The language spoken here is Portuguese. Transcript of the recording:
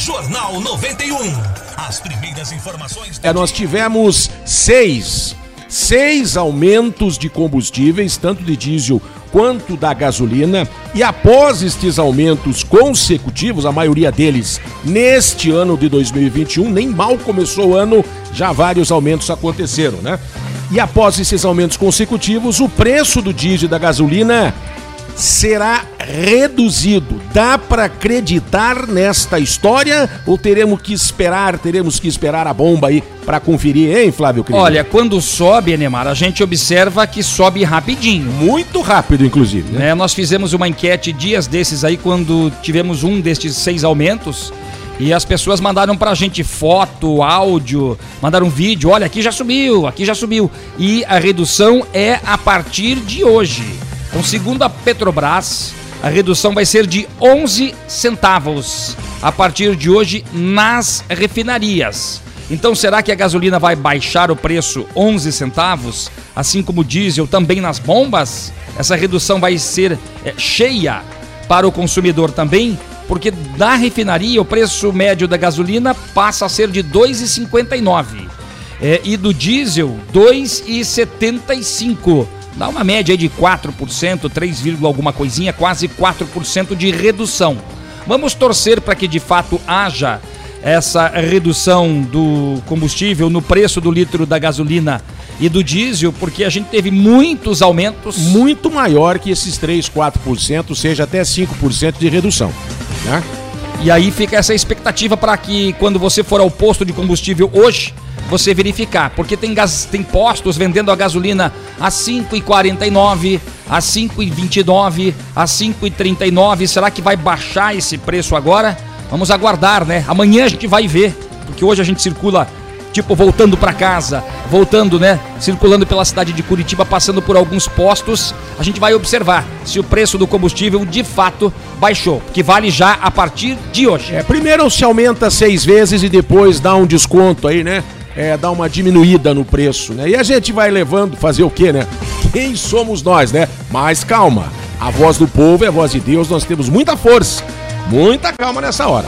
Jornal 91. As primeiras informações. É, nós tivemos seis, seis aumentos de combustíveis, tanto de diesel quanto da gasolina. E após estes aumentos consecutivos, a maioria deles neste ano de 2021, nem mal começou o ano, já vários aumentos aconteceram, né? E após esses aumentos consecutivos, o preço do diesel e da gasolina será reduzido. Dá para acreditar nesta história ou teremos que esperar, teremos que esperar a bomba aí para conferir, hein, Flávio Cris? Olha, quando sobe, Enemar, a gente observa que sobe rapidinho. Muito rápido, inclusive. Né? Nós fizemos uma enquete dias desses aí, quando tivemos um destes seis aumentos. E as pessoas mandaram pra gente foto, áudio, mandaram vídeo. Olha, aqui já subiu, aqui já subiu. E a redução é a partir de hoje. Então, segundo a Petrobras, a redução vai ser de 11 centavos a partir de hoje nas refinarias. Então, será que a gasolina vai baixar o preço 11 centavos, assim como o diesel também nas bombas? Essa redução vai ser é, cheia para o consumidor também, porque na refinaria o preço médio da gasolina passa a ser de 2,59 é, e do diesel 2,75 dá uma média de 4%, 3, alguma coisinha, quase 4% de redução. Vamos torcer para que de fato haja essa redução do combustível no preço do litro da gasolina e do diesel, porque a gente teve muitos aumentos. Muito maior que esses 3, 4%, seja até 5% de redução. Né? E aí fica essa expectativa para que quando você for ao posto de combustível hoje, você verificar, porque tem, gas, tem postos vendendo a gasolina a 5,49, a 5,29, a 5,39. Será que vai baixar esse preço agora? Vamos aguardar, né? Amanhã a gente vai ver, porque hoje a gente circula tipo voltando para casa, voltando, né, circulando pela cidade de Curitiba, passando por alguns postos, a gente vai observar se o preço do combustível de fato baixou, que vale já a partir de hoje. É, primeiro se aumenta seis vezes e depois dá um desconto aí, né? É, dar uma diminuída no preço, né? E a gente vai levando, fazer o quê, né? Quem somos nós, né? Mas calma, a voz do povo é a voz de Deus, nós temos muita força, muita calma nessa hora.